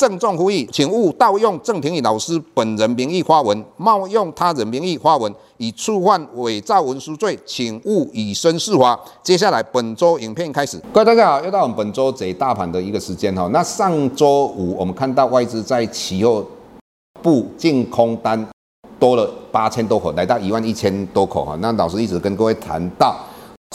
郑重呼吁，请勿盗用郑庭宇老师本人名义发文，冒用他人名义发文，以触犯伪造文书罪，请勿以身试法。接下来本周影片开始，各位大家好，又到我们本周解大盘的一个时间哈。那上周五我们看到外资在期后部净空单多了八千多口，来到一万一千多口哈。那老师一直跟各位谈到，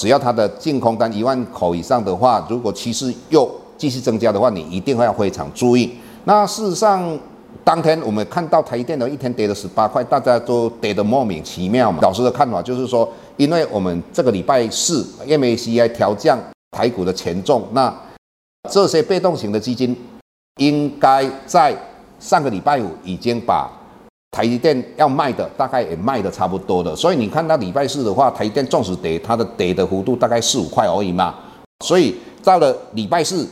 只要它的净空单一万口以上的话，如果趋势又继续增加的话，你一定会要非常注意。那事实上，当天我们看到台电的一天跌了十八块，大家都跌得莫名其妙嘛。老师的看法就是说，因为我们这个礼拜四 MACI 调降台股的权重，那这些被动型的基金应该在上个礼拜五已经把台积电要卖的大概也卖得差不多了。所以你看到礼拜四的话，台积电纵使跌，它的跌的幅度大概四五块而已嘛。所以到了礼拜四，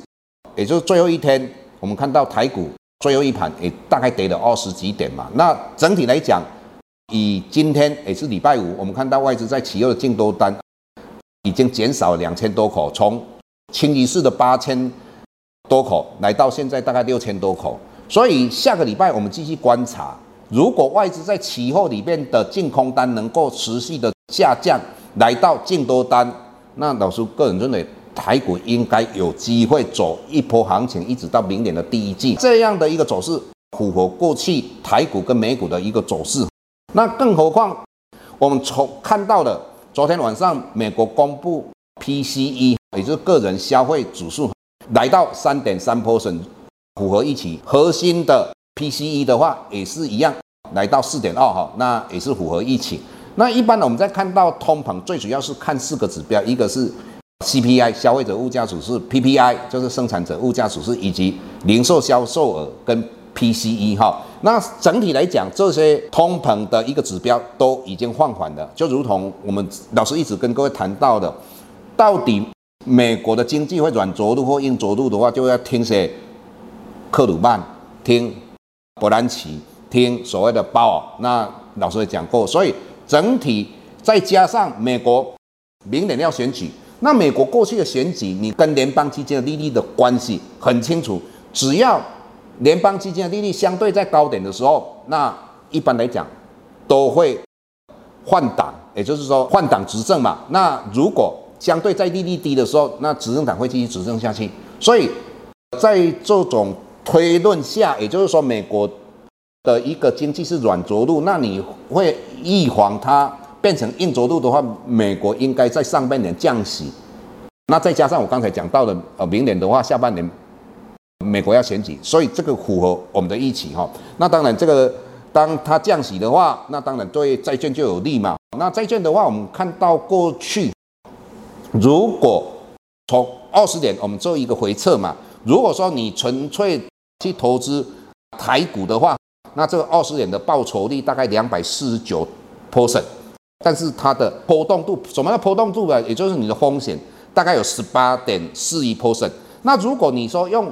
也就是最后一天。我们看到台股最后一盘也大概跌了二十几点嘛。那整体来讲，以今天也是礼拜五，我们看到外资在期后的净多单已经减少两千多口，从清一色的八千多口来到现在大概六千多口。所以下个礼拜我们继续观察，如果外资在期货里面的净空单能够持续的下降，来到净多单，那老师个人认为。台股应该有机会走一波行情，一直到明年的第一季，这样的一个走势符合过去台股跟美股的一个走势。那更何况我们从看到的昨天晚上美国公布 PCE，也就是个人消费指数来到三点三 percent，符合预期。核心的 PCE 的话也是一样，来到四点二哈，那也是符合预期。那一般呢，我们在看到通膨，最主要是看四个指标，一个是。CPI 消费者物价指数，PPI 就是生产者物价指数，以及零售销售额跟 PCE 哈。那整体来讲，这些通膨的一个指标都已经放缓了，就如同我们老师一直跟各位谈到的，到底美国的经济会软着陆或硬着陆的话，就要听些？克鲁曼，听伯南奇，听所谓的鲍尔。那老师也讲过，所以整体再加上美国明年要选举。那美国过去的选举，你跟联邦基金的利率的关系很清楚。只要联邦基金的利率相对在高点的时候，那一般来讲都会换党，也就是说换党执政嘛。那如果相对在利率低的时候，那执政党会继续执政下去。所以在这种推论下，也就是说美国的一个经济是软着陆，那你会预防它。变成硬着陆的话，美国应该在上半年降息，那再加上我刚才讲到的，呃，明年的话，下半年美国要选举，所以这个符合我们的预期哈。那当然，这个当它降息的话，那当然对债券就有利嘛。那债券的话，我们看到过去，如果从二十点我们做一个回测嘛，如果说你纯粹去投资台股的话，那这个二十点的报酬率大概两百四十九 percent。但是它的波动度，什么叫波动度呢？也就是你的风险大概有十八点四一 percent。那如果你说用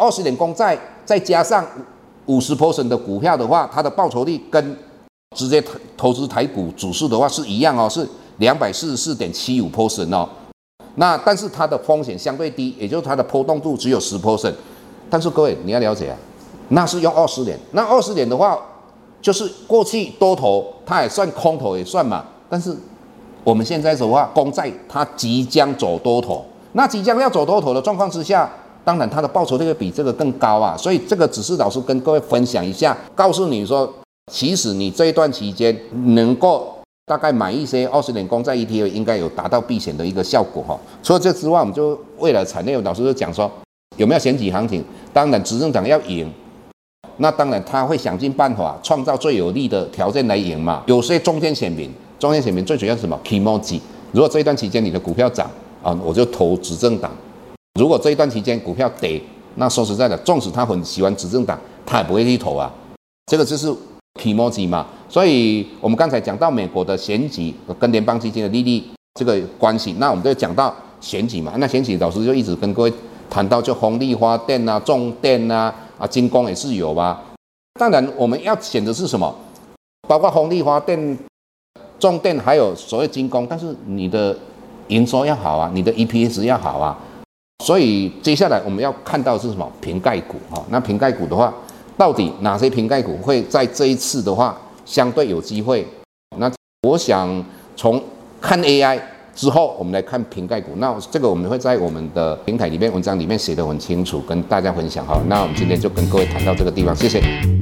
二十点公债再加上五十 percent 的股票的话，它的报酬率跟直接投投资台股指数的话是一样哦，是两百四十四点七五 percent 哦。那但是它的风险相对低，也就是它的波动度只有十 percent。但是各位你要了解啊，那是用二十年，那二十年的话。就是过去多头，它也算空头也算嘛。但是我们现在的话，公债它即将走多头，那即将要走多头的状况之下，当然它的报酬率会比这个更高啊。所以这个只是老师跟各位分享一下，告诉你说，其实你这一段期间能够大概买一些二十年公债 ETF，应该有达到避险的一个效果哈。除了这之外，我们就为了产业老师就讲说，有没有选举行情？当然执政党要赢。那当然，他会想尽办法创造最有利的条件来赢嘛。有些中间选民中间选民最主要是什么？Kimoji。如果这一段期间你的股票涨啊，我就投执政党；如果这一段期间股票跌，那说实在的，纵使他很喜欢执政党，他也不会去投啊。这个就是 Kimoji 嘛。所以我们刚才讲到美国的选举跟联邦基金的利率这个关系，那我们就讲到选举嘛。那选举老师就一直跟各位谈到，就红利发电啊、重电啊、啊精工也是有吧。当然我们要选的是什么？包括风力发电。重电还有所谓精工，但是你的营收要好啊，你的 EPS 要好啊，所以接下来我们要看到是什么？瓶盖股哈，那瓶盖股的话，到底哪些瓶盖股会在这一次的话相对有机会？那我想从看 AI 之后，我们来看瓶盖股。那这个我们会在我们的平台里面文章里面写得很清楚，跟大家分享哈。那我们今天就跟各位谈到这个地方，谢谢。